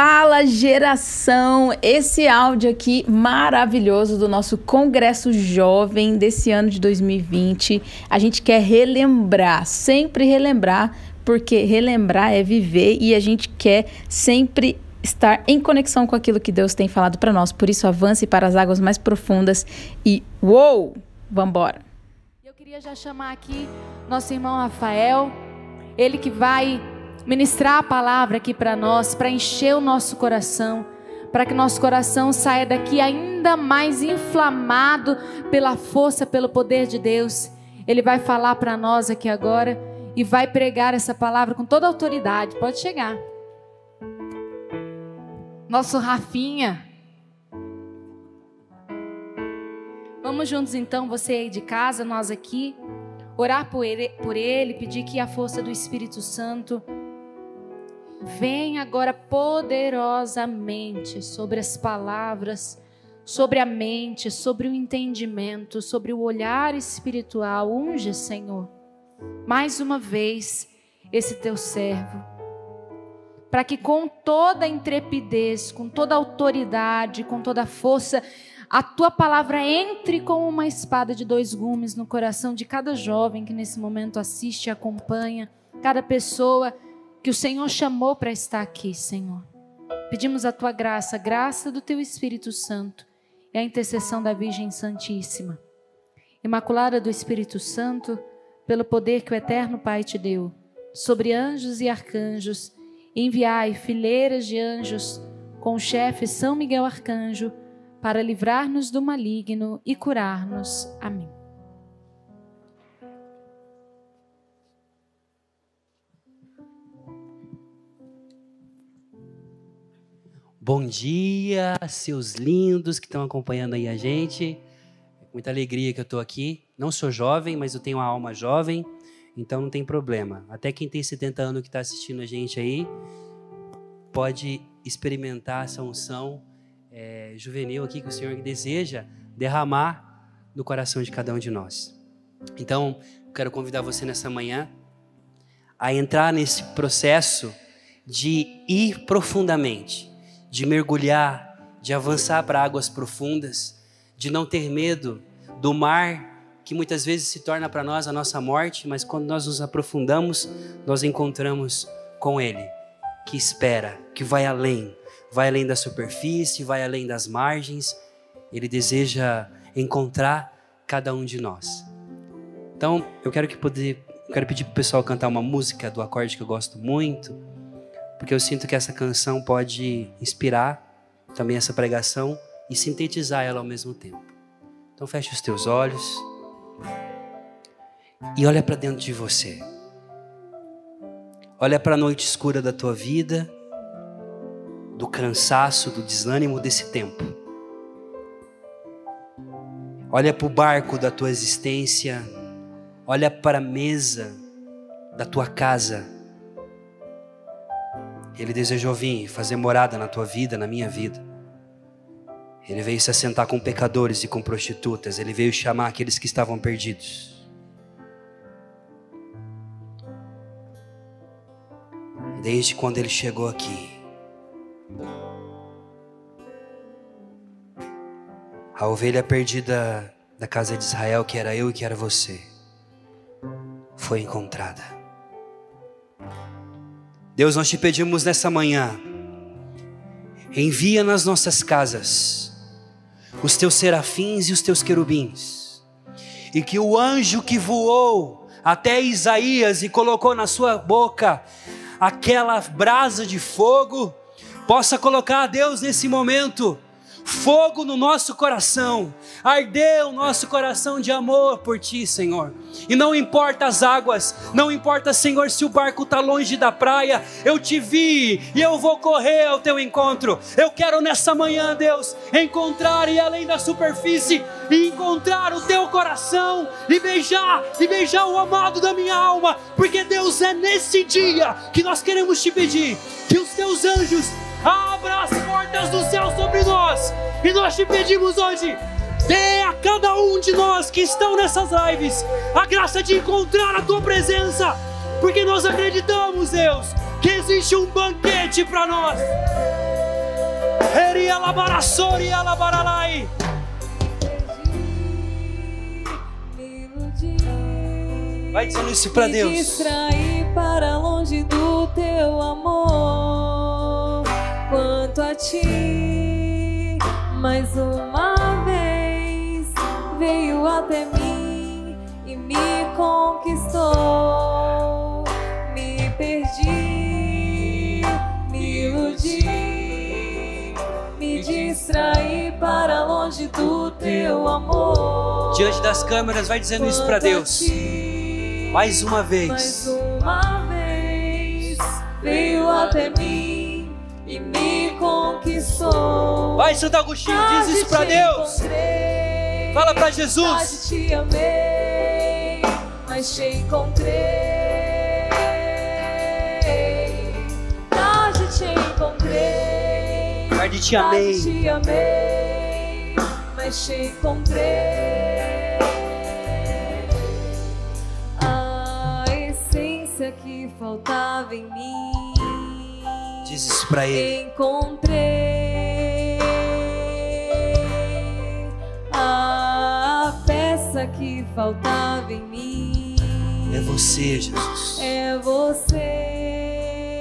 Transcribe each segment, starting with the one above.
Fala geração! Esse áudio aqui maravilhoso do nosso Congresso Jovem desse ano de 2020. A gente quer relembrar, sempre relembrar, porque relembrar é viver e a gente quer sempre estar em conexão com aquilo que Deus tem falado para nós. Por isso, avance para as águas mais profundas e uou! Vambora! Eu queria já chamar aqui nosso irmão Rafael, ele que vai ministrar a palavra aqui para nós, para encher o nosso coração, para que nosso coração saia daqui ainda mais inflamado pela força, pelo poder de Deus. Ele vai falar para nós aqui agora e vai pregar essa palavra com toda autoridade. Pode chegar. Nosso Rafinha. Vamos juntos então, você aí de casa, nós aqui, orar por ele, por ele pedir que a força do Espírito Santo Vem agora poderosamente sobre as palavras, sobre a mente, sobre o entendimento, sobre o olhar espiritual. Unge, Senhor, mais uma vez esse teu servo, para que com toda intrepidez, com toda autoridade, com toda força, a tua palavra entre como uma espada de dois gumes no coração de cada jovem que nesse momento assiste e acompanha, cada pessoa que o Senhor chamou para estar aqui, Senhor. Pedimos a tua graça, graça do teu Espírito Santo e a intercessão da Virgem Santíssima. Imaculada do Espírito Santo, pelo poder que o Eterno Pai te deu, sobre anjos e arcanjos, enviai fileiras de anjos com o chefe São Miguel Arcanjo, para livrar-nos do maligno e curar-nos. Amém. Bom dia, seus lindos que estão acompanhando aí a gente. Muita alegria que eu estou aqui. Não sou jovem, mas eu tenho uma alma jovem, então não tem problema. Até quem tem 70 anos que está assistindo a gente aí pode experimentar essa unção é, juvenil aqui que o Senhor deseja derramar no coração de cada um de nós. Então, quero convidar você nessa manhã a entrar nesse processo de ir profundamente de mergulhar, de avançar para águas profundas, de não ter medo do mar que muitas vezes se torna para nós a nossa morte, mas quando nós nos aprofundamos, nós encontramos com Ele, que espera, que vai além, vai além da superfície, vai além das margens. Ele deseja encontrar cada um de nós. Então, eu quero que poder, quero pedir para o pessoal cantar uma música do acorde que eu gosto muito porque eu sinto que essa canção pode inspirar também essa pregação e sintetizar ela ao mesmo tempo. Então feche os teus olhos e olha para dentro de você. Olha para a noite escura da tua vida, do cansaço, do desânimo desse tempo. Olha para o barco da tua existência, olha para a mesa da tua casa ele desejou vir fazer morada na tua vida, na minha vida. Ele veio se assentar com pecadores e com prostitutas. Ele veio chamar aqueles que estavam perdidos. Desde quando ele chegou aqui, a ovelha perdida da casa de Israel, que era eu e que era você, foi encontrada. Deus, nós te pedimos nessa manhã, envia nas nossas casas os teus serafins e os teus querubins, e que o anjo que voou até Isaías e colocou na sua boca aquela brasa de fogo, possa colocar a Deus nesse momento fogo no nosso coração, ardeu o nosso coração de amor por Ti, Senhor. E não importa as águas, não importa, Senhor, se o barco está longe da praia, eu te vi e eu vou correr ao Teu encontro. Eu quero nessa manhã, Deus, encontrar e além da superfície, e encontrar o Teu coração e beijar, e beijar o amado da minha alma, porque Deus é nesse dia que nós queremos te pedir que os Teus anjos abra as portas do céu sobre nós. E nós te pedimos hoje, dê a cada um de nós que estão nessas lives a graça de encontrar a tua presença, porque nós acreditamos, Deus, que existe um banquete para nós. alabaralai. Vai dizendo isso para Deus. Me distrair para longe do teu amor. Ti, mais uma vez veio até mim e me conquistou. Me perdi, me iludi, me distraí para longe do teu amor. Diante das câmeras, vai dizendo isso para Deus. Mais uma vez. Mais uma vez veio até mim conquistou. Vai, Santo Agostinho, diz isso para Deus. Fala para Jesus. te amei, mas te encontrei. Tarde te encontrei. Tarde te amei. Tarde te amei, mas te encontrei. que faltava em mim. Diz isso pra ele. Encontrei faltava em mim. É você, Jesus. É você.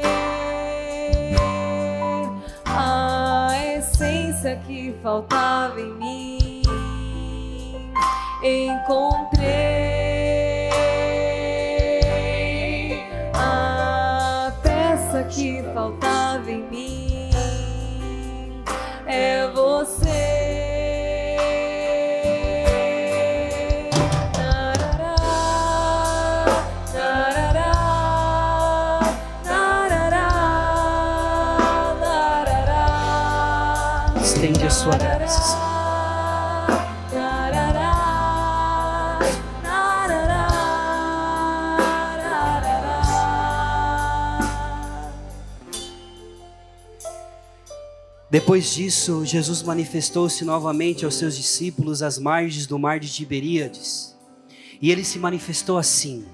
A essência que faltava em mim. Encontrei. Sua graça. Depois disso, Jesus manifestou-se novamente aos seus discípulos às margens do mar de Tiberíades. E ele se manifestou assim.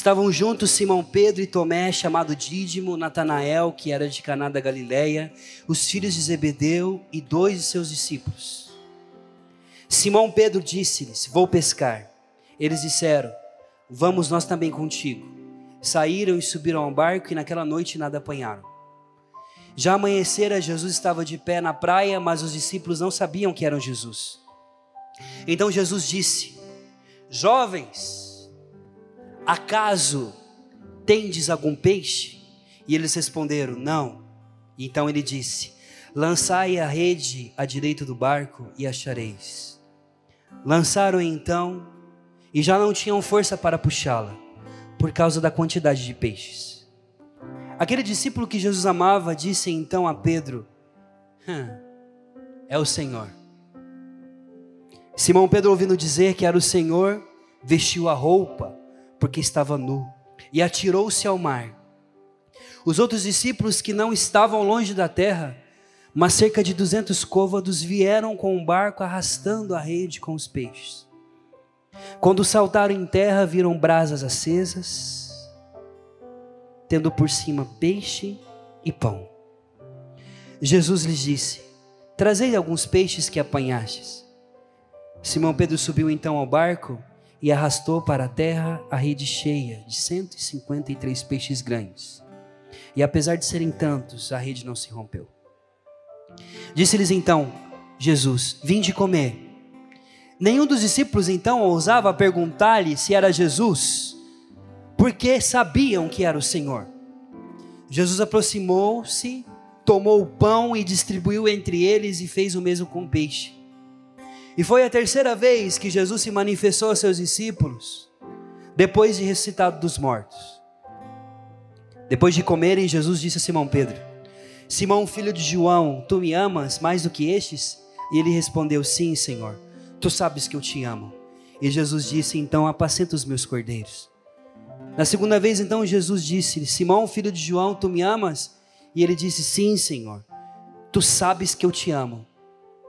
Estavam juntos Simão Pedro e Tomé, chamado Dídimo, Natanael, que era de Caná da Galileia, os filhos de Zebedeu e dois de seus discípulos. Simão Pedro disse-lhes: Vou pescar. Eles disseram: Vamos nós também contigo. Saíram e subiram ao barco e naquela noite nada apanharam. Já amanhecera, Jesus estava de pé na praia, mas os discípulos não sabiam que eram Jesus. Então Jesus disse: Jovens, acaso tendes algum peixe? E eles responderam: Não. Então ele disse: Lançai a rede à direita do barco e achareis. Lançaram então e já não tinham força para puxá-la, por causa da quantidade de peixes. Aquele discípulo que Jesus amava disse então a Pedro: É o Senhor. Simão Pedro, ouvindo dizer que era o Senhor, vestiu a roupa, porque estava nu, e atirou-se ao mar. Os outros discípulos que não estavam longe da terra, mas cerca de duzentos côvados, vieram com o um barco arrastando a rede com os peixes. Quando saltaram em terra, viram brasas acesas tendo por cima peixe e pão. Jesus lhes disse: Trazei alguns peixes que apanhastes. Simão Pedro subiu então ao barco e arrastou para a terra a rede cheia de 153 peixes grandes. E apesar de serem tantos, a rede não se rompeu. Disse-lhes então Jesus: Vinde comer. Nenhum dos discípulos então ousava perguntar-lhe se era Jesus porque sabiam que era o Senhor. Jesus aproximou-se, tomou o pão e distribuiu entre eles e fez o mesmo com o peixe. E foi a terceira vez que Jesus se manifestou aos seus discípulos, depois de ressuscitado dos mortos. Depois de comerem, Jesus disse a Simão Pedro: Simão, filho de João, tu me amas mais do que estes? E ele respondeu: Sim, Senhor, tu sabes que eu te amo. E Jesus disse: Então apacenta os meus cordeiros. Na segunda vez, então, Jesus disse: Simão, filho de João, tu me amas? E ele disse: Sim, Senhor, tu sabes que eu te amo.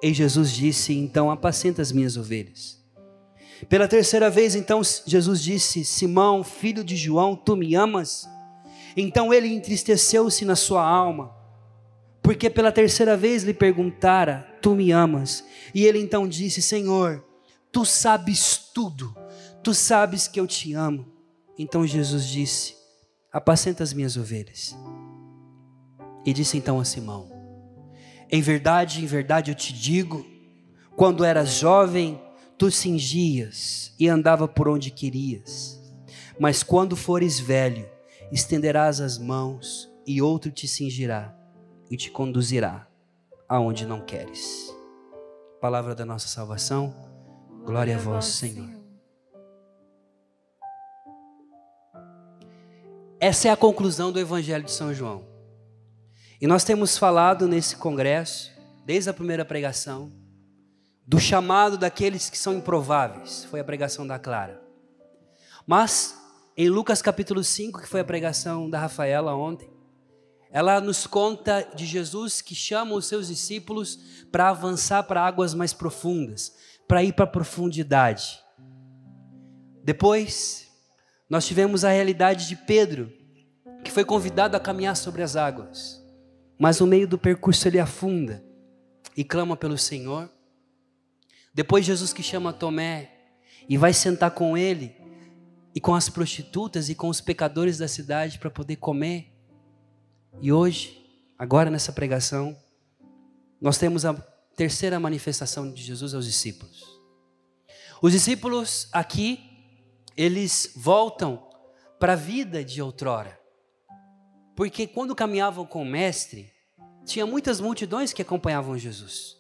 E Jesus disse: Então apacenta as minhas ovelhas. Pela terceira vez, então, Jesus disse: Simão, filho de João, tu me amas? Então ele entristeceu-se na sua alma, porque pela terceira vez lhe perguntara: Tu me amas? E ele então disse: Senhor, tu sabes tudo, tu sabes que eu te amo. Então Jesus disse: Apacenta as minhas ovelhas. E disse então a Simão: Em verdade, em verdade eu te digo, quando eras jovem, tu cingias e andava por onde querias. Mas quando fores velho, estenderás as mãos e outro te cingirá e te conduzirá aonde não queres. Palavra da nossa salvação. Glória a vós, Senhor. Essa é a conclusão do Evangelho de São João. E nós temos falado nesse congresso, desde a primeira pregação, do chamado daqueles que são improváveis. Foi a pregação da Clara. Mas, em Lucas capítulo 5, que foi a pregação da Rafaela ontem, ela nos conta de Jesus que chama os seus discípulos para avançar para águas mais profundas, para ir para a profundidade. Depois, nós tivemos a realidade de Pedro, que foi convidado a caminhar sobre as águas, mas no meio do percurso ele afunda e clama pelo Senhor. Depois, Jesus que chama Tomé e vai sentar com ele e com as prostitutas e com os pecadores da cidade para poder comer. E hoje, agora nessa pregação, nós temos a terceira manifestação de Jesus aos discípulos. Os discípulos aqui, eles voltam para a vida de outrora. Porque quando caminhavam com o mestre, tinha muitas multidões que acompanhavam Jesus.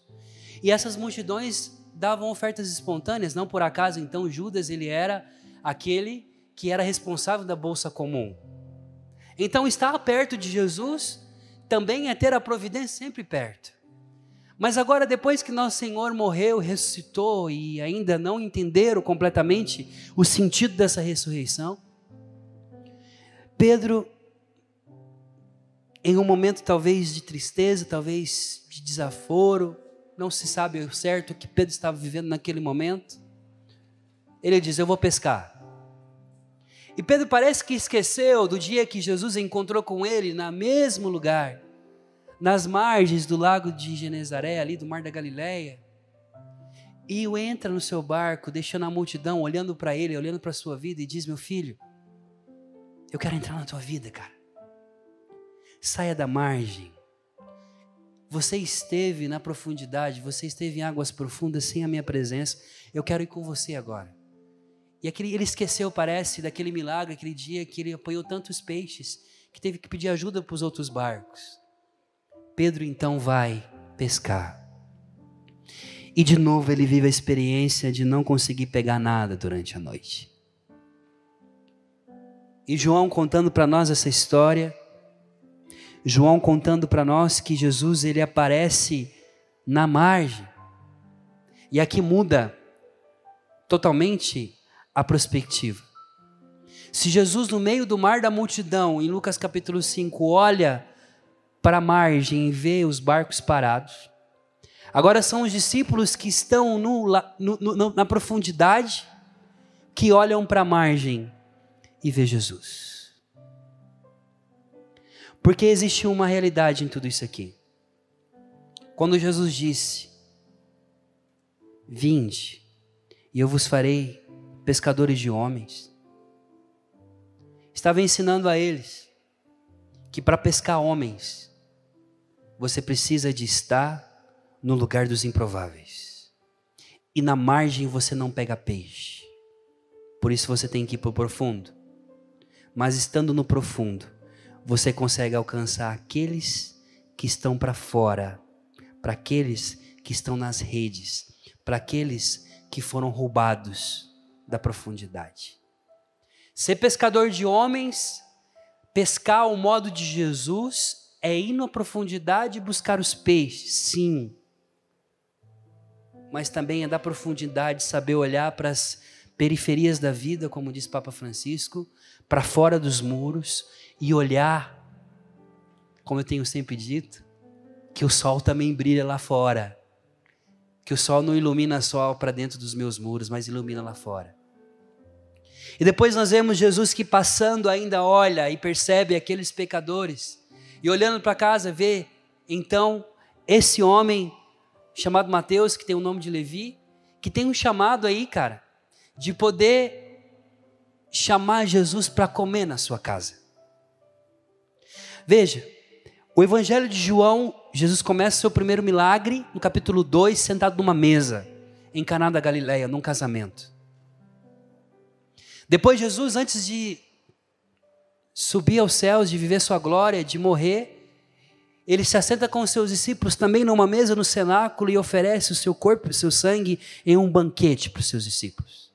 E essas multidões davam ofertas espontâneas, não por acaso então Judas ele era aquele que era responsável da bolsa comum. Então, estar perto de Jesus também é ter a providência sempre perto. Mas agora, depois que nosso Senhor morreu, ressuscitou e ainda não entenderam completamente o sentido dessa ressurreição, Pedro, em um momento talvez de tristeza, talvez de desaforo, não se sabe o certo o que Pedro estava vivendo naquele momento, ele diz: Eu vou pescar. E Pedro parece que esqueceu do dia que Jesus encontrou com ele no mesmo lugar, nas margens do lago de Genezaré, ali do mar da Galileia. E o entra no seu barco, deixando a multidão olhando para ele, olhando para a sua vida e diz: Meu filho, eu quero entrar na tua vida, cara. Saia da margem. Você esteve na profundidade, você esteve em águas profundas sem a minha presença. Eu quero ir com você agora. E aquele, ele esqueceu, parece, daquele milagre, aquele dia que ele apanhou tantos peixes, que teve que pedir ajuda para os outros barcos. Pedro então vai pescar. E de novo ele vive a experiência de não conseguir pegar nada durante a noite. E João contando para nós essa história, João contando para nós que Jesus ele aparece na margem. E aqui muda totalmente a perspectiva. Se Jesus, no meio do mar da multidão, em Lucas capítulo 5, olha para a margem e vê os barcos parados, agora são os discípulos que estão no, no, no, na profundidade que olham para a margem e vê Jesus. Porque existe uma realidade em tudo isso aqui. Quando Jesus disse: Vinde, e eu vos farei pescadores de homens. Estava ensinando a eles que para pescar homens, você precisa de estar no lugar dos improváveis. E na margem você não pega peixe. Por isso você tem que ir para o profundo. Mas estando no profundo, você consegue alcançar aqueles que estão para fora, para aqueles que estão nas redes, para aqueles que foram roubados da profundidade. Ser pescador de homens, pescar ao modo de Jesus, é ir na profundidade e buscar os peixes, sim. Mas também é da profundidade saber olhar para as periferias da vida, como diz Papa Francisco, para fora dos muros e olhar, como eu tenho sempre dito, que o sol também brilha lá fora. Que o sol não ilumina só para dentro dos meus muros, mas ilumina lá fora. E depois nós vemos Jesus que passando ainda olha e percebe aqueles pecadores. E olhando para casa, vê Então, esse homem chamado Mateus, que tem o nome de Levi, que tem um chamado aí, cara, de poder chamar Jesus para comer na sua casa. Veja, o Evangelho de João, Jesus começa seu primeiro milagre no capítulo 2, sentado numa mesa, em Caná da Galileia, num casamento. Depois Jesus, antes de subir aos céus, de viver sua glória, de morrer, ele se assenta com os seus discípulos também numa mesa no cenáculo e oferece o seu corpo e o seu sangue em um banquete para os seus discípulos.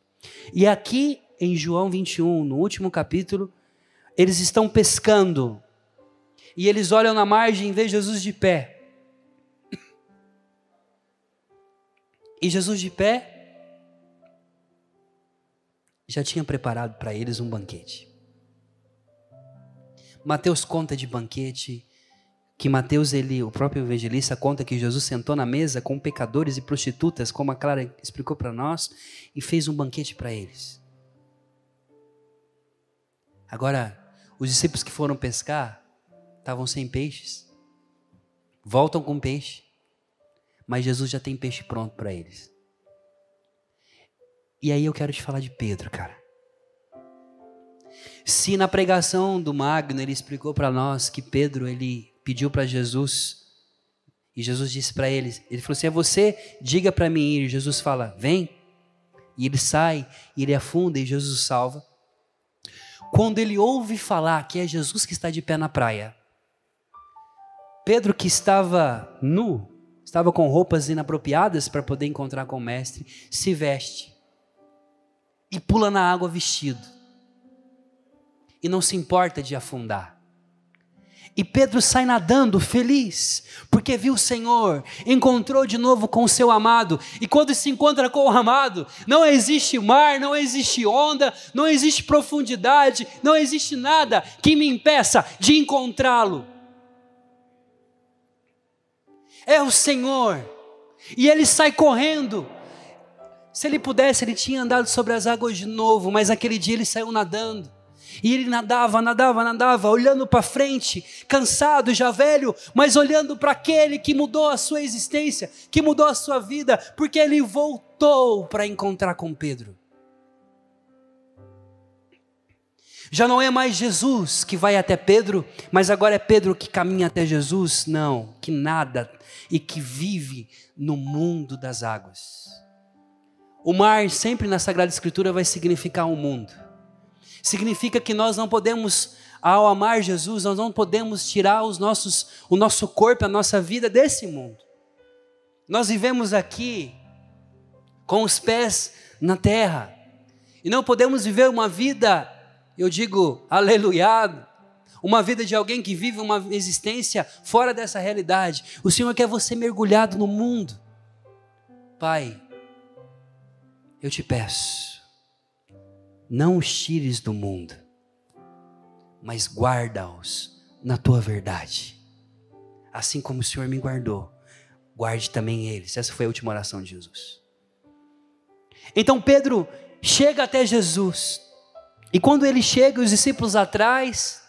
E aqui em João 21, no último capítulo, eles estão pescando e eles olham na margem e veem Jesus de pé. E Jesus de pé já tinha preparado para eles um banquete. Mateus conta de banquete que Mateus, ele, o próprio evangelista, conta que Jesus sentou na mesa com pecadores e prostitutas, como a Clara explicou para nós, e fez um banquete para eles. Agora, os discípulos que foram pescar estavam sem peixes, voltam com peixe, mas Jesus já tem peixe pronto para eles. E aí eu quero te falar de Pedro, cara. Se na pregação do Magno ele explicou para nós que Pedro ele pediu para Jesus e Jesus disse para ele, ele falou assim: "É você, diga para mim ir". E Jesus fala: "Vem". E ele sai, e ele afunda e Jesus o salva. Quando ele ouve falar que é Jesus que está de pé na praia, Pedro que estava nu, estava com roupas inapropriadas para poder encontrar com o mestre, se veste e pula na água vestido e não se importa de afundar. E Pedro sai nadando feliz, porque viu o Senhor, encontrou de novo com o seu amado, e quando se encontra com o amado, não existe mar, não existe onda, não existe profundidade, não existe nada que me impeça de encontrá-lo. É o Senhor, e ele sai correndo. Se ele pudesse, ele tinha andado sobre as águas de novo, mas aquele dia ele saiu nadando. E ele nadava, nadava, nadava, olhando para frente, cansado, já velho, mas olhando para aquele que mudou a sua existência, que mudou a sua vida, porque ele voltou para encontrar com Pedro. Já não é mais Jesus que vai até Pedro, mas agora é Pedro que caminha até Jesus? Não, que nada e que vive no mundo das águas. O mar sempre na Sagrada Escritura vai significar um mundo significa que nós não podemos, ao amar Jesus, nós não podemos tirar os nossos, o nosso corpo, a nossa vida desse mundo. Nós vivemos aqui com os pés na terra e não podemos viver uma vida, eu digo, aleluia, uma vida de alguém que vive uma existência fora dessa realidade. O Senhor quer você mergulhado no mundo. Pai, eu te peço, não os tires do mundo, mas guarda-os na tua verdade. Assim como o Senhor me guardou, guarde também eles. Essa foi a última oração de Jesus. Então Pedro chega até Jesus, e quando ele chega, os discípulos atrás,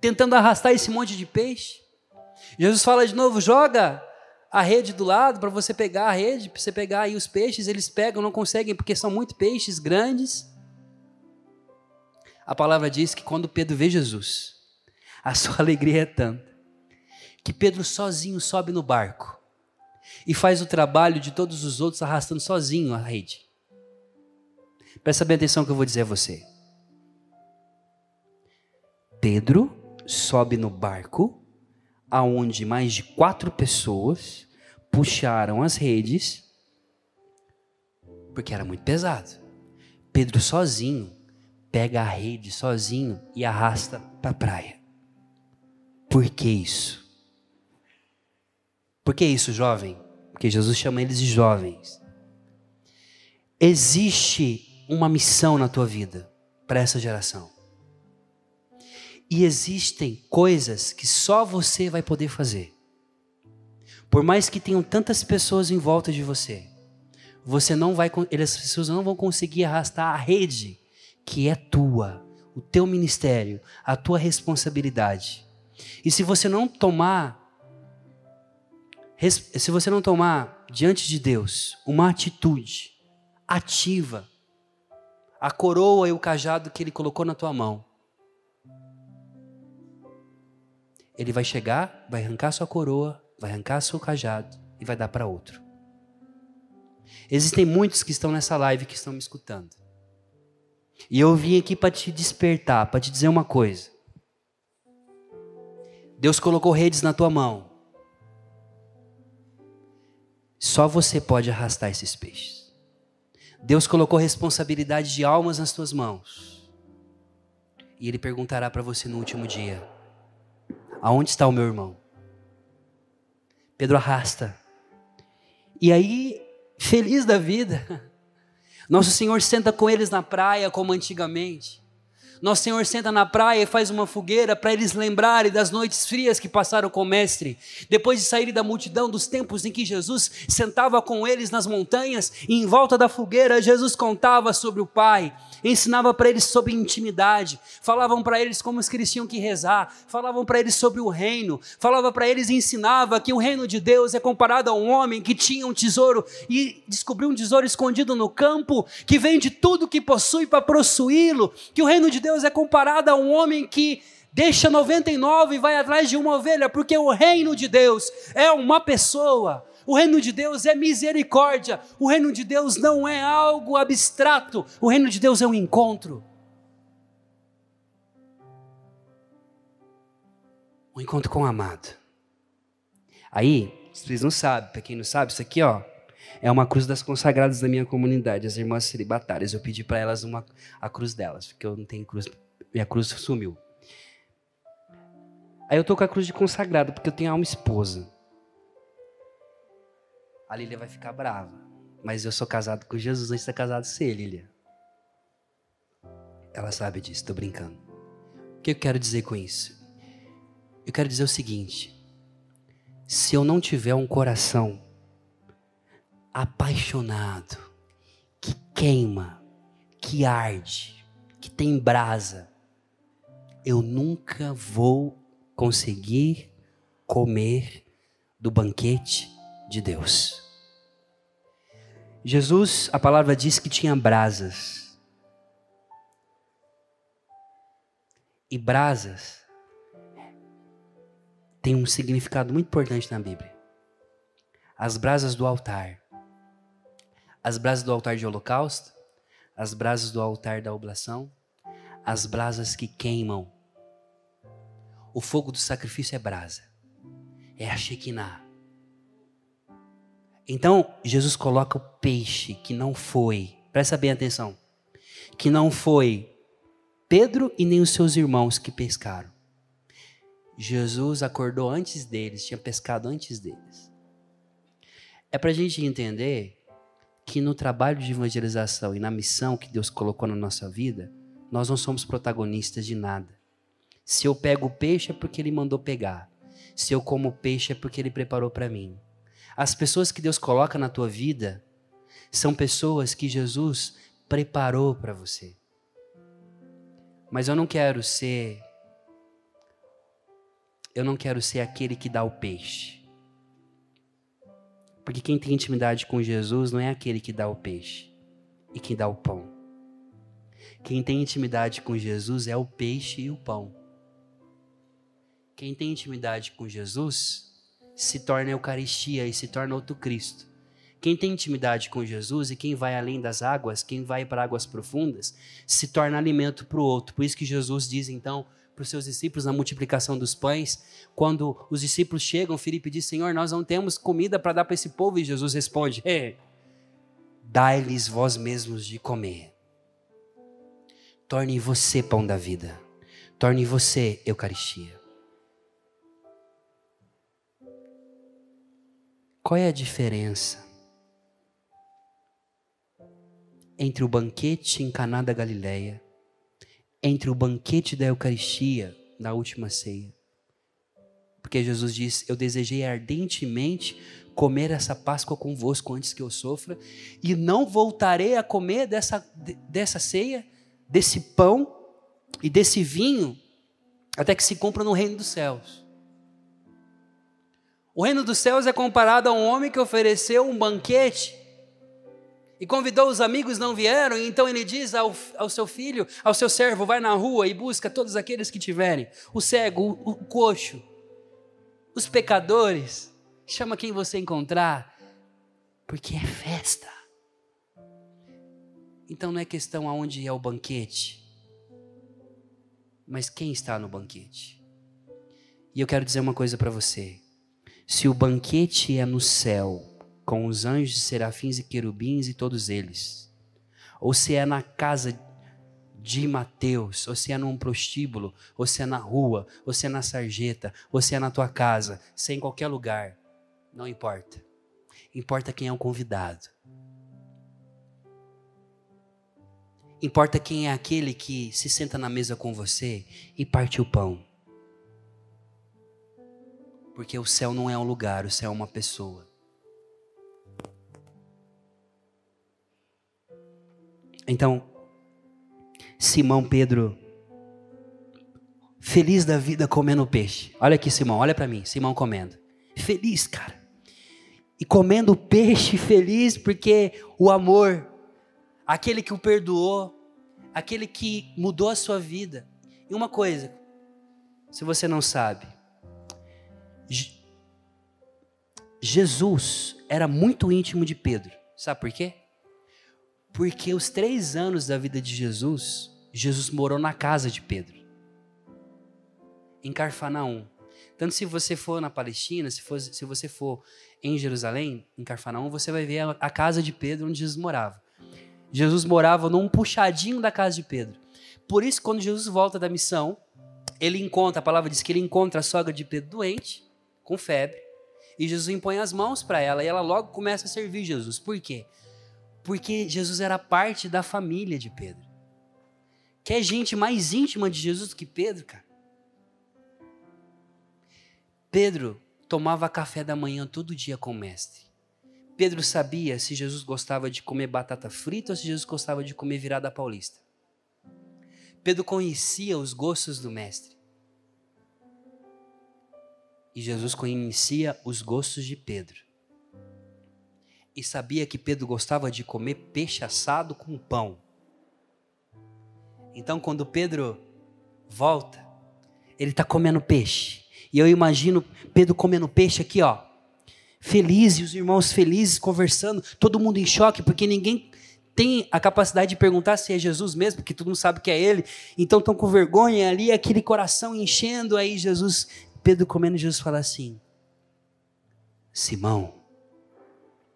tentando arrastar esse monte de peixe, Jesus fala de novo: joga a rede do lado para você pegar a rede, para você pegar aí os peixes. Eles pegam, não conseguem porque são muito peixes grandes. A palavra diz que quando Pedro vê Jesus, a sua alegria é tanta que Pedro sozinho sobe no barco e faz o trabalho de todos os outros arrastando sozinho a rede. Presta bem atenção que eu vou dizer a você. Pedro sobe no barco, aonde mais de quatro pessoas puxaram as redes, porque era muito pesado. Pedro sozinho pega a rede sozinho e arrasta para a praia. Por que isso? Por que isso, jovem? Porque Jesus chama eles de jovens. Existe uma missão na tua vida para essa geração. E existem coisas que só você vai poder fazer. Por mais que tenham tantas pessoas em volta de você, você não vai, as pessoas não vão conseguir arrastar a rede que é tua, o teu ministério, a tua responsabilidade. E se você não tomar se você não tomar diante de Deus uma atitude ativa, a coroa e o cajado que Ele colocou na tua mão, Ele vai chegar, vai arrancar sua coroa, vai arrancar seu cajado e vai dar para outro. Existem muitos que estão nessa live que estão me escutando. E eu vim aqui para te despertar, para te dizer uma coisa. Deus colocou redes na tua mão. Só você pode arrastar esses peixes. Deus colocou responsabilidade de almas nas tuas mãos. E Ele perguntará para você no último dia: Aonde está o meu irmão? Pedro arrasta. E aí, feliz da vida, nosso Senhor senta com eles na praia como antigamente. Nosso Senhor senta na praia e faz uma fogueira para eles lembrarem das noites frias que passaram com o Mestre. Depois de saírem da multidão, dos tempos em que Jesus sentava com eles nas montanhas e em volta da fogueira, Jesus contava sobre o Pai, ensinava para eles sobre intimidade, falavam para eles como eles tinham que rezar, falavam para eles sobre o reino, falava para eles e ensinava que o reino de Deus é comparado a um homem que tinha um tesouro e descobriu um tesouro escondido no campo, que vende tudo que possui para possuí-lo, que o reino de Deus Deus é comparado a um homem que deixa 99 e vai atrás de uma ovelha, porque o reino de Deus é uma pessoa. O reino de Deus é misericórdia. O reino de Deus não é algo abstrato. O reino de Deus é um encontro. Um encontro com o amado. Aí, vocês não sabem, para quem não sabe, isso aqui, ó, é uma cruz das consagradas da minha comunidade, as irmãs celibatárias. Eu pedi para elas uma, a cruz delas, porque eu não tenho cruz, minha cruz sumiu. Aí eu tô com a cruz de consagrado, porque eu tenho alma esposa. A Lília vai ficar brava, mas eu sou casado com Jesus antes de ser casado com você, Lília. Ela sabe disso, estou brincando. O que eu quero dizer com isso? Eu quero dizer o seguinte: se eu não tiver um coração apaixonado, que queima, que arde, que tem brasa, eu nunca vou conseguir comer do banquete de Deus. Jesus, a palavra diz que tinha brasas. E brasas tem um significado muito importante na Bíblia. As brasas do altar as brasas do altar de holocausto, as brasas do altar da oblação, as brasas que queimam. O fogo do sacrifício é brasa, é a Shekinah. Então, Jesus coloca o peixe que não foi, presta bem atenção, que não foi Pedro e nem os seus irmãos que pescaram. Jesus acordou antes deles, tinha pescado antes deles. É para a gente entender que no trabalho de evangelização e na missão que Deus colocou na nossa vida, nós não somos protagonistas de nada. Se eu pego o peixe é porque Ele mandou pegar. Se eu como peixe é porque Ele preparou para mim. As pessoas que Deus coloca na tua vida são pessoas que Jesus preparou para você. Mas eu não quero ser eu não quero ser aquele que dá o peixe. Porque quem tem intimidade com Jesus não é aquele que dá o peixe e quem dá o pão. Quem tem intimidade com Jesus é o peixe e o pão. Quem tem intimidade com Jesus se torna Eucaristia e se torna outro Cristo. Quem tem intimidade com Jesus e quem vai além das águas, quem vai para águas profundas, se torna alimento para o outro. Por isso que Jesus diz então para os seus discípulos na multiplicação dos pães. Quando os discípulos chegam, Filipe diz: Senhor, nós não temos comida para dar para esse povo. E Jesus responde: é, Dai-lhes vós mesmos de comer. Torne você pão da vida. Torne você Eucaristia. Qual é a diferença entre o banquete em Caná da Galileia entre o banquete da Eucaristia na última ceia. Porque Jesus diz: Eu desejei ardentemente comer essa Páscoa convosco antes que eu sofra, e não voltarei a comer dessa, dessa ceia, desse pão e desse vinho, até que se cumpra no reino dos céus. O reino dos céus é comparado a um homem que ofereceu um banquete e convidou os amigos, não vieram, e então ele diz ao, ao seu filho, ao seu servo: vai na rua e busca todos aqueles que tiverem, o cego, o, o coxo, os pecadores, chama quem você encontrar, porque é festa. Então não é questão aonde é o banquete, mas quem está no banquete. E eu quero dizer uma coisa para você: se o banquete é no céu, com os anjos, serafins e querubins e todos eles, ou se é na casa de Mateus, ou se é num prostíbulo, ou se é na rua, ou se é na sarjeta, ou se é na tua casa, se é em qualquer lugar, não importa. Importa quem é o convidado. Importa quem é aquele que se senta na mesa com você e parte o pão. Porque o céu não é um lugar, o céu é uma pessoa. Então, Simão Pedro, feliz da vida comendo peixe. Olha aqui, Simão, olha para mim, Simão comendo. Feliz, cara. E comendo peixe feliz porque o amor, aquele que o perdoou, aquele que mudou a sua vida. E uma coisa, se você não sabe, Jesus era muito íntimo de Pedro. Sabe por quê? Porque os três anos da vida de Jesus, Jesus morou na casa de Pedro, em Carfanaum. Tanto se você for na Palestina, se, for, se você for em Jerusalém, em Carfanaum, você vai ver a, a casa de Pedro onde Jesus morava. Jesus morava num puxadinho da casa de Pedro. Por isso, quando Jesus volta da missão, ele encontra, a palavra diz que ele encontra a sogra de Pedro doente, com febre, e Jesus impõe as mãos para ela, e ela logo começa a servir Jesus. Por quê? Porque Jesus era parte da família de Pedro. Quer gente mais íntima de Jesus do que Pedro, cara? Pedro tomava café da manhã todo dia com o mestre. Pedro sabia se Jesus gostava de comer batata frita ou se Jesus gostava de comer virada paulista. Pedro conhecia os gostos do mestre. E Jesus conhecia os gostos de Pedro e sabia que Pedro gostava de comer peixe assado com pão. Então, quando Pedro volta, ele está comendo peixe. E eu imagino Pedro comendo peixe aqui, ó, feliz, e os irmãos felizes conversando, todo mundo em choque, porque ninguém tem a capacidade de perguntar se é Jesus mesmo, porque todo mundo sabe que é ele. Então estão com vergonha ali, aquele coração enchendo. Aí Jesus, Pedro comendo, Jesus fala assim: Simão,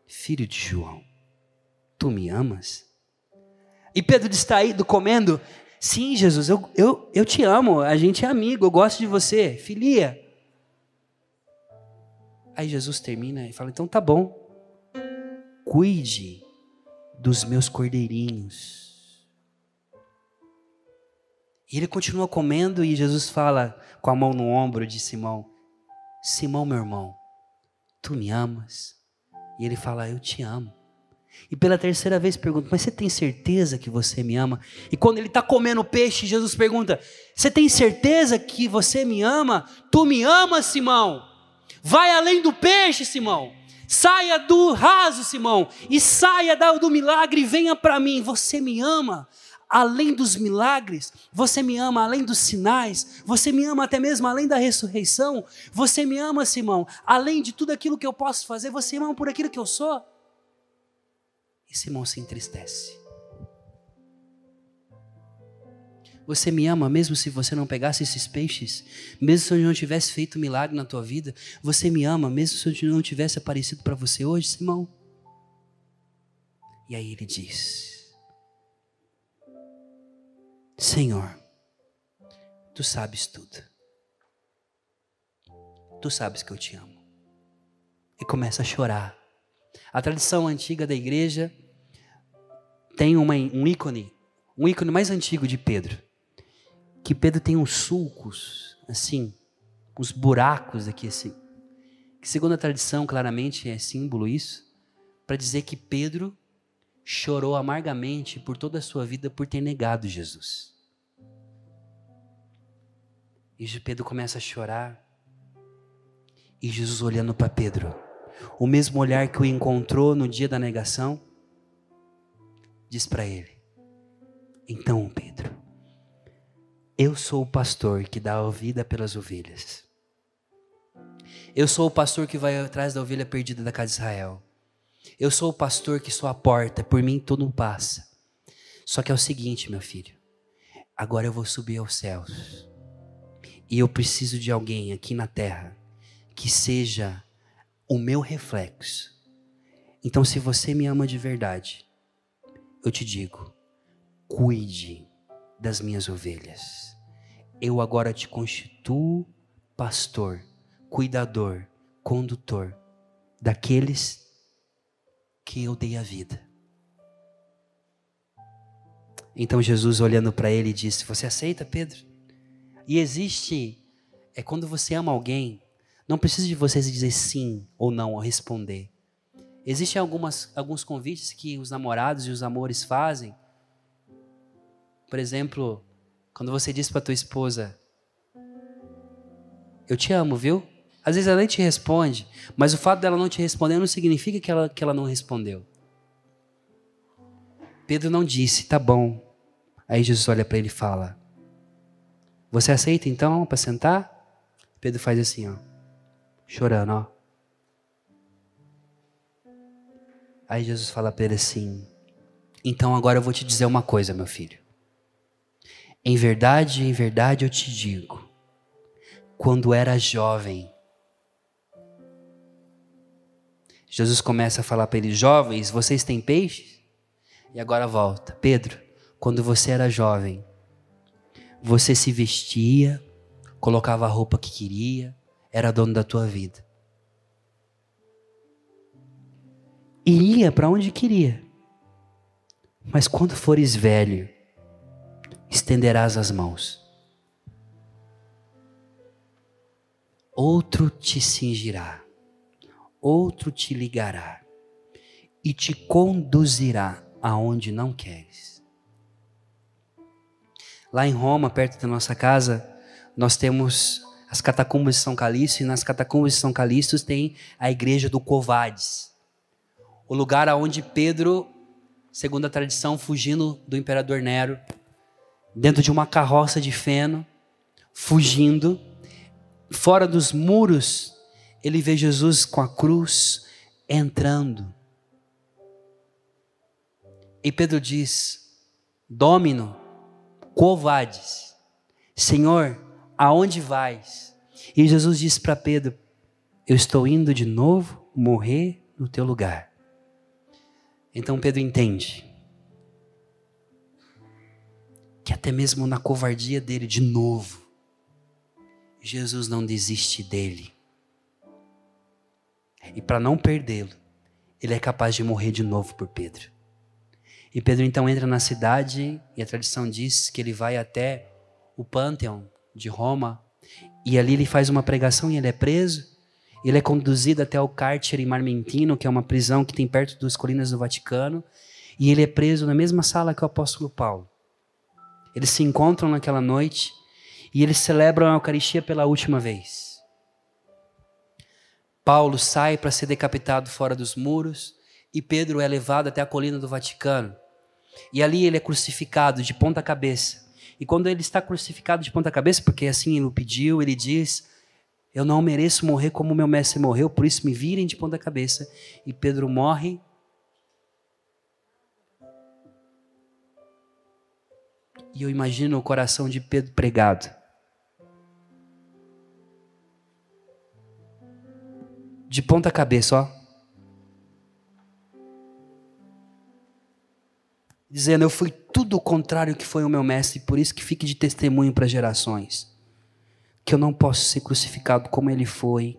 filho de João, tu me amas? E Pedro distraído, comendo, sim, Jesus, eu, eu, eu te amo, a gente é amigo, eu gosto de você, filia. Aí Jesus termina e fala: então tá bom, cuide dos meus cordeirinhos. E ele continua comendo e Jesus fala com a mão no ombro de Simão: Simão, meu irmão, tu me amas? E ele fala: Eu te amo. E pela terceira vez pergunta: Mas você tem certeza que você me ama? E quando ele está comendo peixe, Jesus pergunta: Você tem certeza que você me ama? Tu me amas, Simão? Vai além do peixe, Simão. Saia do raso, Simão. E saia do milagre e venha para mim. Você me ama? Além dos milagres, você me ama além dos sinais, você me ama até mesmo além da ressurreição, você me ama, Simão, além de tudo aquilo que eu posso fazer, você me ama por aquilo que eu sou. E Simão se entristece. Você me ama mesmo se você não pegasse esses peixes? Mesmo se eu não tivesse feito milagre na tua vida? Você me ama mesmo se eu não tivesse aparecido para você hoje, Simão? E aí ele diz: Senhor, tu sabes tudo. Tu sabes que eu te amo. E começa a chorar. A tradição antiga da igreja tem uma, um ícone, um ícone mais antigo de Pedro. Que Pedro tem uns sulcos, assim, uns buracos aqui assim. Que segundo a tradição, claramente é símbolo isso, para dizer que Pedro chorou amargamente por toda a sua vida por ter negado Jesus. E Pedro começa a chorar. E Jesus olhando para Pedro, o mesmo olhar que o encontrou no dia da negação, diz para ele: Então, Pedro, eu sou o pastor que dá a vida pelas ovelhas. Eu sou o pastor que vai atrás da ovelha perdida da casa de Israel. Eu sou o pastor que sou a porta, por mim tudo passa. Só que é o seguinte, meu filho, agora eu vou subir aos céus. E eu preciso de alguém aqui na terra que seja o meu reflexo. Então, se você me ama de verdade, eu te digo, cuide das minhas ovelhas. Eu agora te constituo pastor, cuidador, condutor daqueles que eu dei a vida. Então Jesus, olhando para ele, disse: Você aceita, Pedro? E existe, é quando você ama alguém, não precisa de vocês dizer sim ou não ou responder. Existem algumas, alguns convites que os namorados e os amores fazem. Por exemplo, quando você diz para tua esposa: Eu te amo, viu? Às vezes ela nem te responde, mas o fato dela não te responder não significa que ela, que ela não respondeu. Pedro não disse, tá bom. Aí Jesus olha para ele e fala: Você aceita então para sentar? Pedro faz assim, ó, chorando, ó. Aí Jesus fala para ele assim: Então agora eu vou te dizer uma coisa, meu filho. Em verdade, em verdade eu te digo, quando era jovem, Jesus começa a falar para ele: Jovens, vocês têm peixes? E agora volta. Pedro, quando você era jovem, você se vestia, colocava a roupa que queria, era dono da tua vida. E ia para onde queria. Mas quando fores velho, estenderás as mãos. Outro te cingirá outro te ligará e te conduzirá aonde não queres. Lá em Roma, perto da nossa casa, nós temos as catacumbas de São Calixto e nas catacumbas de São Calixto tem a igreja do Covades. O lugar aonde Pedro, segundo a tradição, fugindo do imperador Nero, dentro de uma carroça de feno, fugindo, fora dos muros ele vê Jesus com a cruz entrando. E Pedro diz: Domino, covades, Senhor, aonde vais? E Jesus diz para Pedro: Eu estou indo de novo morrer no teu lugar. Então Pedro entende que até mesmo na covardia dele, de novo, Jesus não desiste dele. E para não perdê-lo, ele é capaz de morrer de novo por Pedro. E Pedro então entra na cidade, e a tradição diz que ele vai até o Panteão de Roma, e ali ele faz uma pregação e ele é preso. Ele é conduzido até o Cárcere Marmentino, que é uma prisão que tem perto das colinas do Vaticano, e ele é preso na mesma sala que o apóstolo Paulo. Eles se encontram naquela noite e eles celebram a Eucaristia pela última vez. Paulo sai para ser decapitado fora dos muros e Pedro é levado até a colina do Vaticano. E ali ele é crucificado de ponta cabeça. E quando ele está crucificado de ponta cabeça, porque assim ele o pediu, ele diz: Eu não mereço morrer como meu mestre morreu, por isso me virem de ponta cabeça. E Pedro morre. E eu imagino o coração de Pedro pregado. de ponta cabeça, ó. Dizendo, eu fui tudo o contrário que foi o meu mestre, por isso que fique de testemunho para gerações. Que eu não posso ser crucificado como ele foi,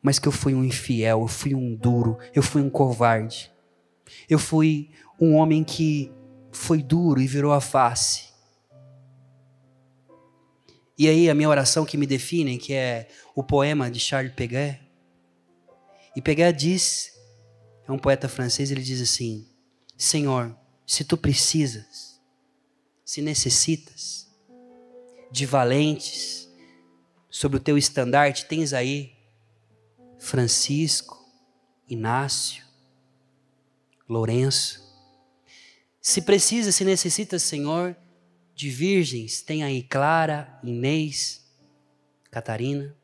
mas que eu fui um infiel, eu fui um duro, eu fui um covarde. Eu fui um homem que foi duro e virou a face. E aí a minha oração que me define, que é o poema de Charles Peguet, e Peguet diz, é um poeta francês, ele diz assim: Senhor, se tu precisas, se necessitas de valentes sobre o teu estandarte, tens aí Francisco, Inácio, Lourenço. Se precisa, se necessita, Senhor, de virgens, tem aí Clara, Inês, Catarina.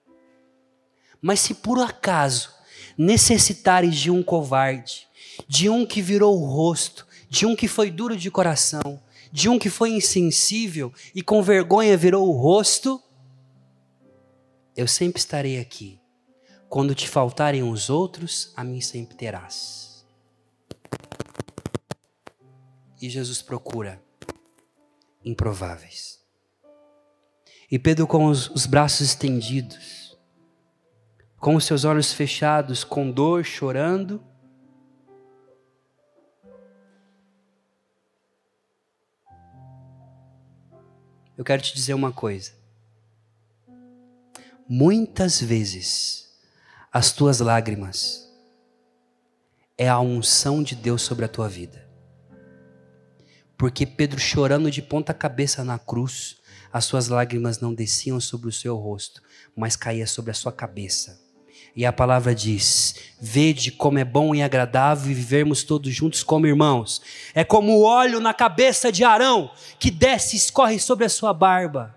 Mas se por acaso necessitares de um covarde, de um que virou o rosto, de um que foi duro de coração, de um que foi insensível e com vergonha virou o rosto, eu sempre estarei aqui. Quando te faltarem os outros, a mim sempre terás. E Jesus procura improváveis. E Pedro, com os, os braços estendidos, com os seus olhos fechados, com dor, chorando, eu quero te dizer uma coisa. Muitas vezes, as tuas lágrimas é a unção de Deus sobre a tua vida. Porque Pedro chorando de ponta cabeça na cruz, as suas lágrimas não desciam sobre o seu rosto, mas caía sobre a sua cabeça. E a palavra diz: Vede como é bom e agradável vivermos todos juntos como irmãos. É como o óleo na cabeça de Arão, que desce e escorre sobre a sua barba.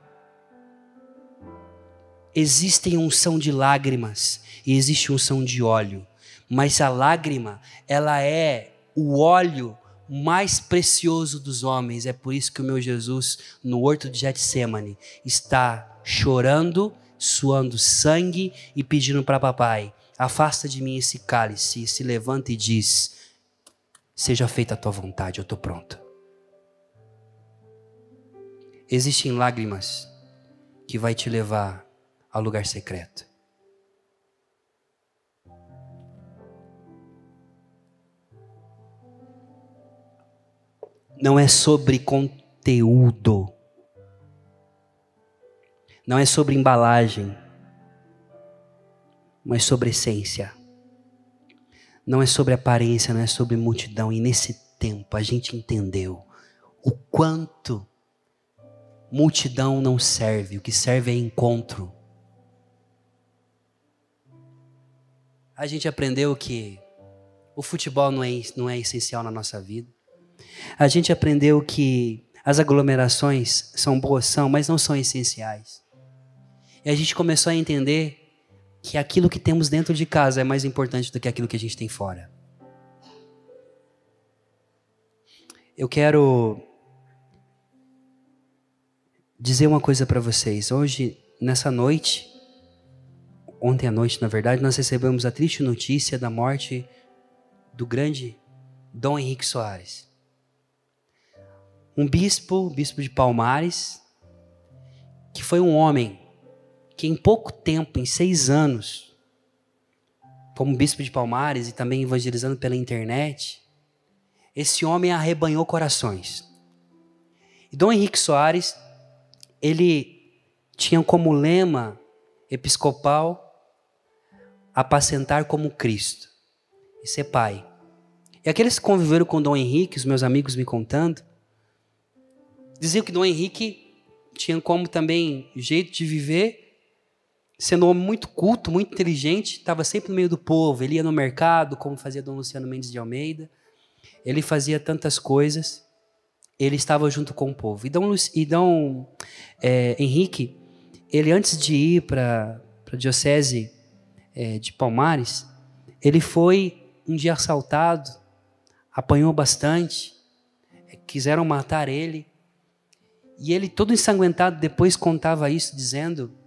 Existem unção de lágrimas e existe unção de óleo. Mas a lágrima, ela é o óleo mais precioso dos homens. É por isso que o meu Jesus, no horto de Getsemane, está chorando suando sangue e pedindo para papai: afasta de mim esse cálice, e se levanta e diz: seja feita a tua vontade, eu estou pronto. Existem lágrimas que vai te levar ao lugar secreto. Não é sobre conteúdo não é sobre embalagem, mas sobre essência. Não é sobre aparência, não é sobre multidão. E nesse tempo a gente entendeu o quanto multidão não serve, o que serve é encontro. A gente aprendeu que o futebol não é, não é essencial na nossa vida. A gente aprendeu que as aglomerações são boas, são, mas não são essenciais. E a gente começou a entender que aquilo que temos dentro de casa é mais importante do que aquilo que a gente tem fora. Eu quero dizer uma coisa para vocês. Hoje, nessa noite, ontem à noite, na verdade, nós recebemos a triste notícia da morte do grande Dom Henrique Soares. Um bispo, bispo de Palmares, que foi um homem que em pouco tempo, em seis anos, como bispo de Palmares e também evangelizando pela internet, esse homem arrebanhou corações. E Dom Henrique Soares, ele tinha como lema episcopal apacentar como Cristo e ser pai. E aqueles que conviveram com Dom Henrique, os meus amigos me contando, diziam que Dom Henrique tinha como também jeito de viver sendo um homem muito culto, muito inteligente, estava sempre no meio do povo. Ele ia no mercado, como fazia Dom Luciano Mendes de Almeida. Ele fazia tantas coisas. Ele estava junto com o povo. E Dom, e Dom é, Henrique, ele antes de ir para a diocese é, de Palmares, ele foi um dia assaltado, apanhou bastante, é, quiseram matar ele. E ele, todo ensanguentado, depois contava isso, dizendo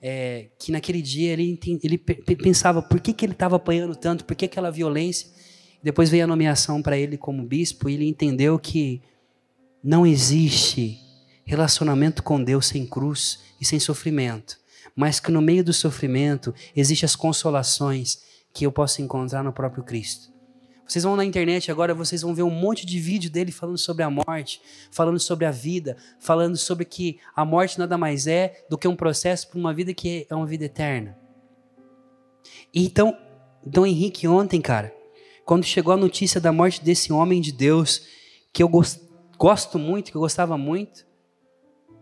é, que naquele dia ele, ele pensava por que, que ele estava apanhando tanto, por que aquela violência. Depois veio a nomeação para ele como bispo e ele entendeu que não existe relacionamento com Deus sem cruz e sem sofrimento, mas que no meio do sofrimento existem as consolações que eu posso encontrar no próprio Cristo. Vocês vão na internet agora, vocês vão ver um monte de vídeo dele falando sobre a morte, falando sobre a vida, falando sobre que a morte nada mais é do que um processo para uma vida que é uma vida eterna. E então, Dom Henrique ontem, cara, quando chegou a notícia da morte desse homem de Deus, que eu gosto muito, que eu gostava muito,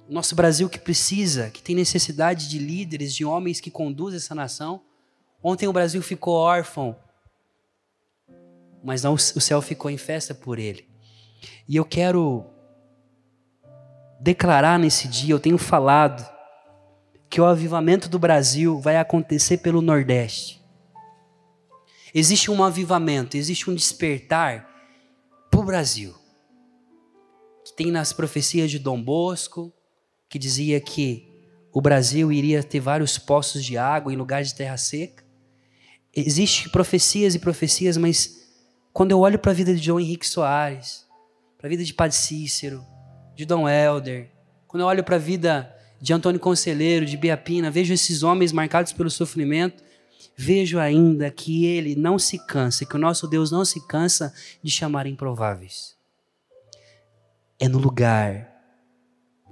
nosso Brasil que precisa, que tem necessidade de líderes, de homens que conduzem essa nação, Ontem o Brasil ficou órfão, mas não, o céu ficou em festa por ele. E eu quero declarar nesse dia, eu tenho falado, que o avivamento do Brasil vai acontecer pelo Nordeste. Existe um avivamento, existe um despertar para o Brasil. Que tem nas profecias de Dom Bosco, que dizia que o Brasil iria ter vários poços de água em lugar de terra seca. Existem profecias e profecias, mas quando eu olho para a vida de João Henrique Soares, para a vida de Padre Cícero, de Dom Helder, quando eu olho para a vida de Antônio Conselheiro, de Biapina, vejo esses homens marcados pelo sofrimento, vejo ainda que ele não se cansa, que o nosso Deus não se cansa de chamar improváveis. É no lugar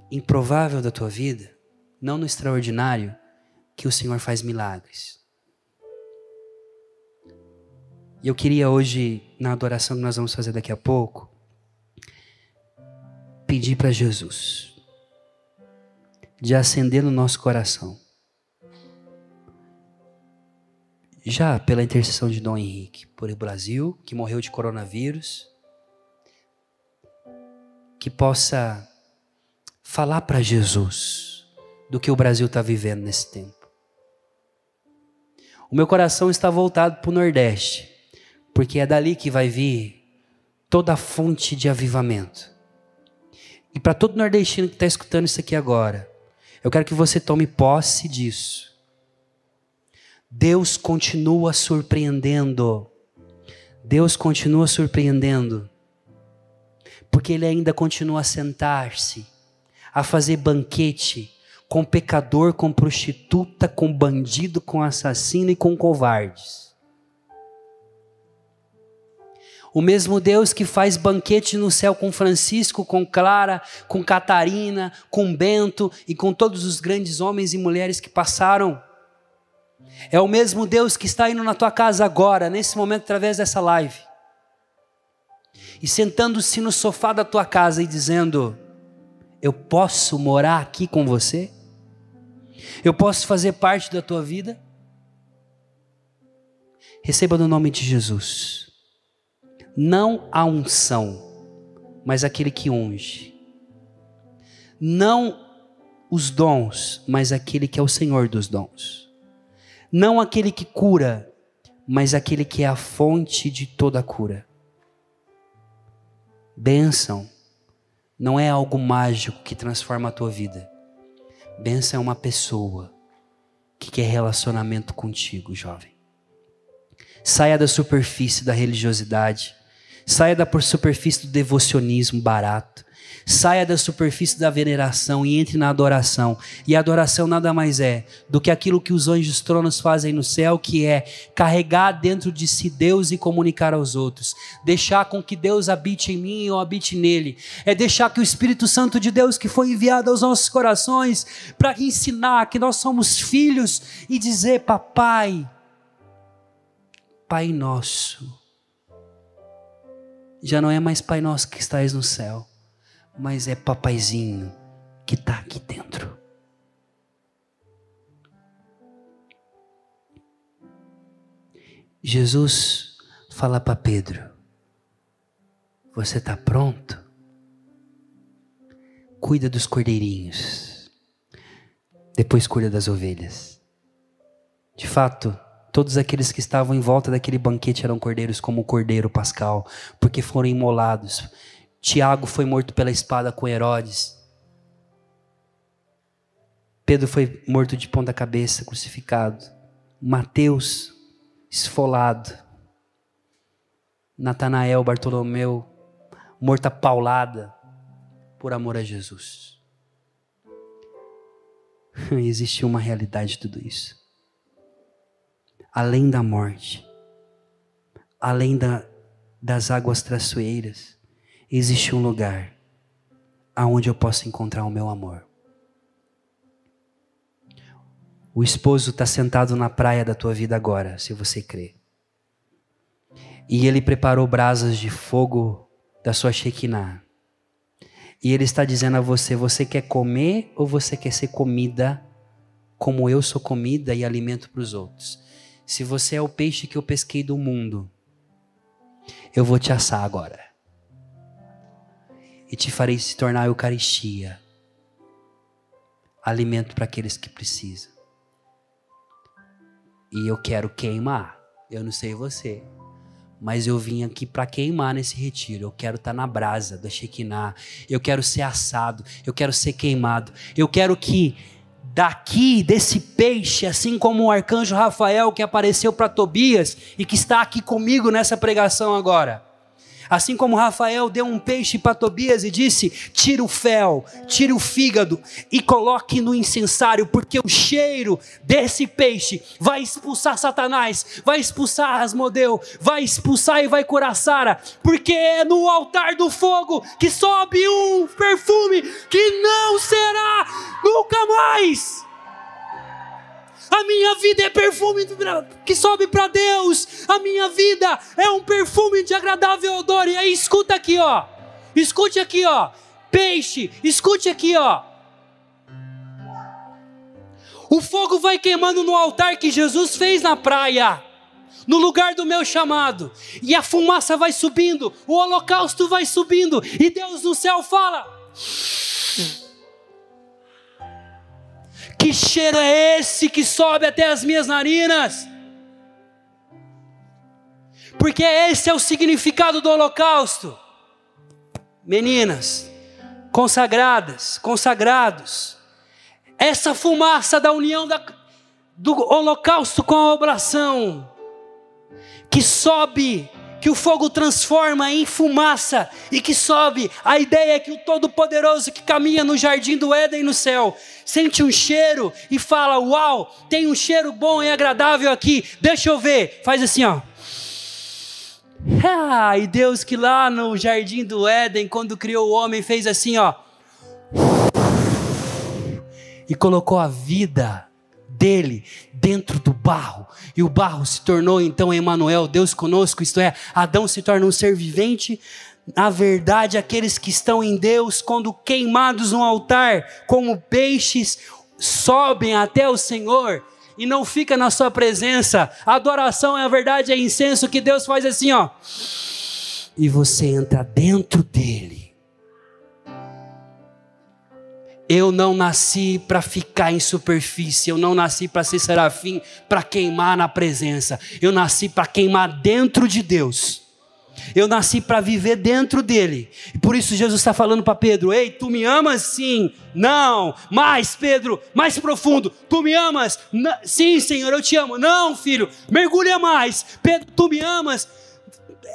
improvável da tua vida, não no extraordinário, que o Senhor faz milagres. E eu queria hoje, na adoração que nós vamos fazer daqui a pouco, pedir para Jesus de acender no nosso coração. Já pela intercessão de Dom Henrique, por o Brasil, que morreu de coronavírus, que possa falar para Jesus do que o Brasil está vivendo nesse tempo. O meu coração está voltado para o Nordeste, porque é dali que vai vir toda a fonte de avivamento. E para todo nordestino que está escutando isso aqui agora, eu quero que você tome posse disso. Deus continua surpreendendo. Deus continua surpreendendo. Porque Ele ainda continua a sentar-se, a fazer banquete com pecador, com prostituta, com bandido, com assassino e com covardes. O mesmo Deus que faz banquete no céu com Francisco, com Clara, com Catarina, com Bento e com todos os grandes homens e mulheres que passaram. É o mesmo Deus que está indo na tua casa agora, nesse momento, através dessa live. E sentando-se no sofá da tua casa e dizendo: Eu posso morar aqui com você? Eu posso fazer parte da tua vida? Receba no nome de Jesus não a unção, mas aquele que unge. Não os dons, mas aquele que é o Senhor dos dons. Não aquele que cura, mas aquele que é a fonte de toda cura. Bênção não é algo mágico que transforma a tua vida. Bênção é uma pessoa que quer relacionamento contigo, jovem. Saia da superfície da religiosidade Saia da superfície do devocionismo barato. Saia da superfície da veneração e entre na adoração. E a adoração nada mais é do que aquilo que os anjos tronos fazem no céu, que é carregar dentro de si Deus e comunicar aos outros. Deixar com que Deus habite em mim e eu habite nele. É deixar que o Espírito Santo de Deus, que foi enviado aos nossos corações, para ensinar que nós somos filhos e dizer: Papai, Pai nosso já não é mais Pai Nosso que estás no céu, mas é Papaizinho que está aqui dentro. Jesus fala para Pedro: Você está pronto? Cuida dos cordeirinhos, depois cuida das ovelhas. De fato, Todos aqueles que estavam em volta daquele banquete eram cordeiros como o cordeiro pascal, porque foram imolados. Tiago foi morto pela espada com Herodes. Pedro foi morto de ponta cabeça, crucificado. Mateus, esfolado. Natanael, Bartolomeu, morta paulada por amor a Jesus. Existe uma realidade de tudo isso além da morte, além da, das águas traiçoeiras, existe um lugar aonde eu posso encontrar o meu amor. O esposo está sentado na praia da tua vida agora, se você crê. E ele preparou brasas de fogo da sua Shekinah. E ele está dizendo a você: você quer comer ou você quer ser comida, como eu sou comida e alimento para os outros? Se você é o peixe que eu pesquei do mundo, eu vou te assar agora. E te farei se tornar a Eucaristia alimento para aqueles que precisam. E eu quero queimar. Eu não sei você, mas eu vim aqui para queimar nesse retiro. Eu quero estar tá na brasa da Shekinah. Eu quero ser assado. Eu quero ser queimado. Eu quero que daqui, desse peixe, assim como o arcanjo Rafael que apareceu para Tobias e que está aqui comigo nessa pregação agora. Assim como Rafael deu um peixe para Tobias e disse: tira o fel, tira o fígado e coloque no incensário, porque o cheiro desse peixe vai expulsar Satanás, vai expulsar Asmodeu, vai expulsar e vai curar Sara, porque é no altar do fogo que sobe um perfume que não será nunca mais. A minha vida é perfume que sobe para Deus. A minha vida é um perfume de agradável odor. E aí escuta aqui, ó. Escute aqui, ó. Peixe, escute aqui, ó. O fogo vai queimando no altar que Jesus fez na praia, no lugar do meu chamado, e a fumaça vai subindo, o holocausto vai subindo, e Deus no céu fala: Que cheiro é esse que sobe até as minhas narinas? Porque esse é o significado do holocausto. Meninas, consagradas, consagrados, essa fumaça da união da, do holocausto com a oração, que sobe que o fogo transforma em fumaça e que sobe. A ideia é que o Todo-Poderoso que caminha no jardim do Éden no céu sente um cheiro e fala: Uau, tem um cheiro bom e agradável aqui, deixa eu ver. Faz assim, ó. Ah, e Deus que lá no jardim do Éden, quando criou o homem, fez assim, ó. E colocou a vida dele dentro do barro. E o barro se tornou então Emanuel, Deus conosco, isto é, Adão se torna um ser vivente. Na verdade, aqueles que estão em Deus, quando queimados no altar, como peixes, sobem até o Senhor e não fica na sua presença. A adoração, é verdade, é incenso que Deus faz assim, ó. E você entra dentro dele eu não nasci para ficar em superfície, eu não nasci para ser serafim, para queimar na presença. Eu nasci para queimar dentro de Deus. Eu nasci para viver dentro dele. E por isso Jesus está falando para Pedro: Ei, tu me amas? Sim. Não. Mais, Pedro, mais profundo. Tu me amas? Sim, Senhor, eu te amo. Não, filho, mergulha mais. Pedro, tu me amas?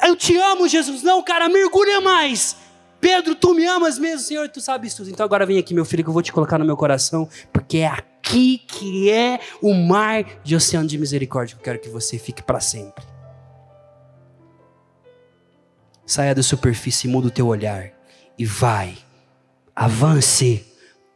Eu te amo, Jesus. Não, cara, mergulha mais. Pedro, tu me amas mesmo, Senhor, tu sabes tudo. Então agora vem aqui, meu filho, que eu vou te colocar no meu coração, porque é aqui que é o mar de oceano de misericórdia que eu quero que você fique para sempre. Saia da superfície, muda o teu olhar e vai. Avance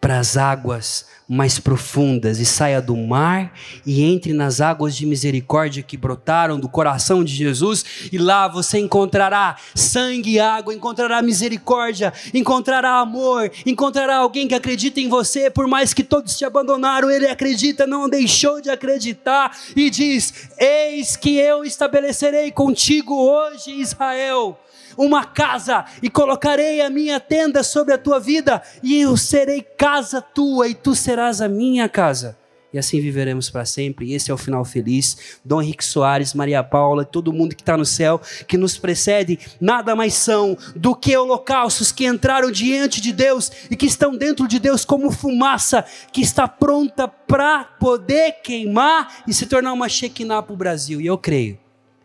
para as águas mais profundas e saia do mar e entre nas águas de misericórdia que brotaram do coração de Jesus, e lá você encontrará sangue e água, encontrará misericórdia, encontrará amor, encontrará alguém que acredita em você, por mais que todos te abandonaram, ele acredita, não deixou de acreditar e diz: Eis que eu estabelecerei contigo hoje, Israel uma casa e colocarei a minha tenda sobre a tua vida, e eu serei casa tua, e tu serás a minha casa. E assim viveremos para sempre. E esse é o final feliz. Dom Henrique Soares, Maria Paula, todo mundo que está no céu, que nos precede, nada mais são do que holocaustos que entraram diante de Deus e que estão dentro de Deus como fumaça que está pronta para poder queimar e se tornar uma Shekinah para o Brasil. E eu creio,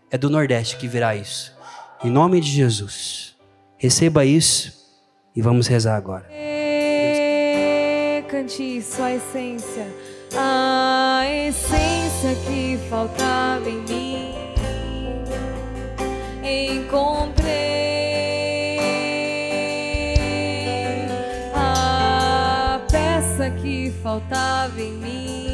é do Nordeste que virá isso. Em nome de Jesus. Receba isso e vamos rezar agora. Cante sua essência, a essência que faltava em mim. Encontrei a que faltava em mim.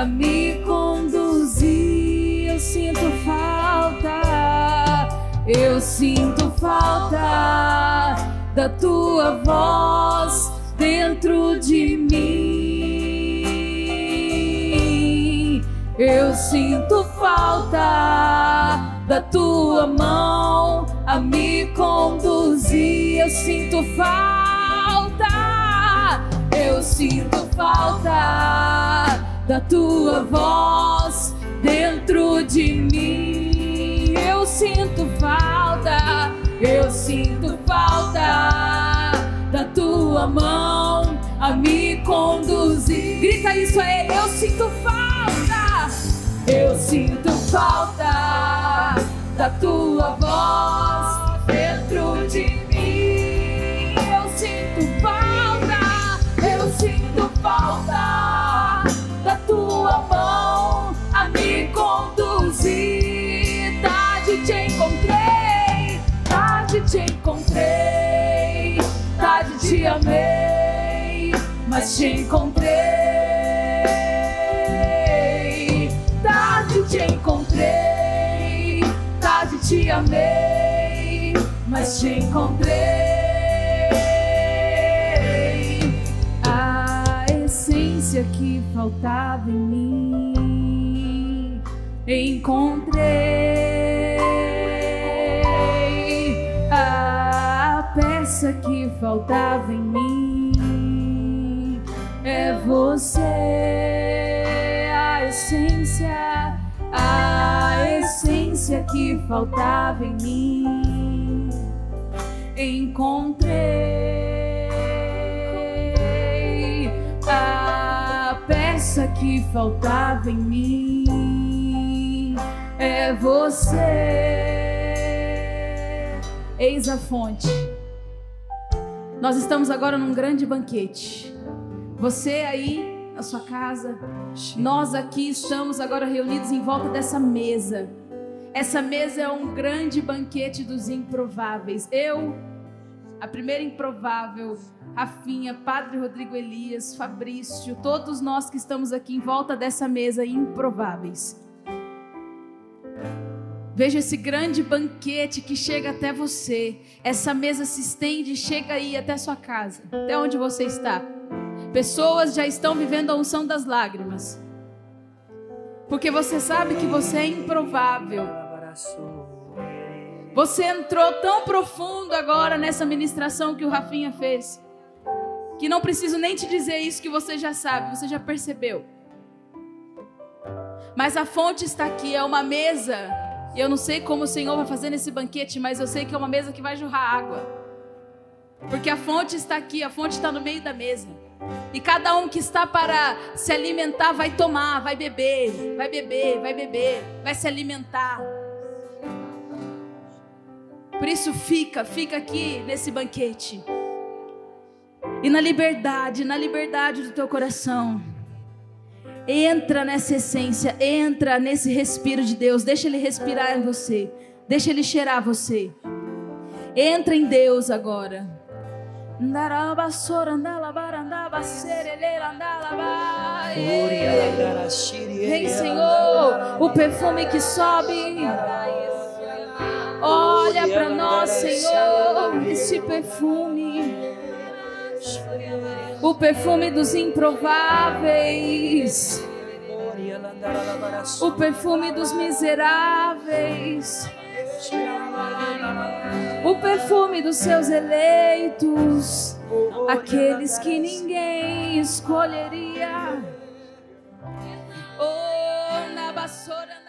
A me conduzir. Eu sinto falta, eu sinto falta da tua voz dentro de mim. Eu sinto falta da tua mão a me conduzir. Eu sinto falta, eu sinto falta da tua voz dentro de mim. Eu sinto falta, eu sinto falta da tua mão a me conduzir. Grita isso a ele, eu sinto falta, eu sinto falta da tua voz dentro de mim. Eu sinto falta, eu sinto mas te encontrei. Tarde te encontrei, tarde te amei, mas te encontrei. A essência que faltava em mim, encontrei. A peça que faltava em mim você, a essência, a essência que faltava em mim. Encontrei a peça que faltava em mim é você. Eis a fonte. Nós estamos agora num grande banquete. Você aí na sua casa, nós aqui estamos agora reunidos em volta dessa mesa. Essa mesa é um grande banquete dos improváveis. Eu, a primeira improvável, Rafinha, Padre Rodrigo Elias, Fabrício, todos nós que estamos aqui em volta dessa mesa improváveis. Veja esse grande banquete que chega até você. Essa mesa se estende e chega aí até sua casa, até onde você está. Pessoas já estão vivendo a unção das lágrimas. Porque você sabe que você é improvável. Você entrou tão profundo agora nessa ministração que o Rafinha fez. Que não preciso nem te dizer isso que você já sabe, você já percebeu. Mas a fonte está aqui, é uma mesa. E eu não sei como o Senhor vai fazer nesse banquete, mas eu sei que é uma mesa que vai jorrar água. Porque a fonte está aqui, a fonte está no meio da mesa. E cada um que está para se alimentar vai tomar, vai beber, vai beber, vai beber, vai se alimentar. Por isso fica, fica aqui nesse banquete. E na liberdade, na liberdade do teu coração. Entra nessa essência, entra nesse respiro de Deus, deixa ele respirar em você, deixa ele cheirar você. Entra em Deus agora. Vem, Senhor, o perfume que sobe. Olha para nós, Senhor, esse perfume. O perfume dos improváveis. O perfume dos miseráveis. O perfume dos seus eleitos. Aqueles que ninguém escolheria. Oh, na vassoura.